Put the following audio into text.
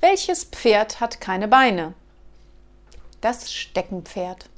Welches Pferd hat keine Beine? Das Steckenpferd.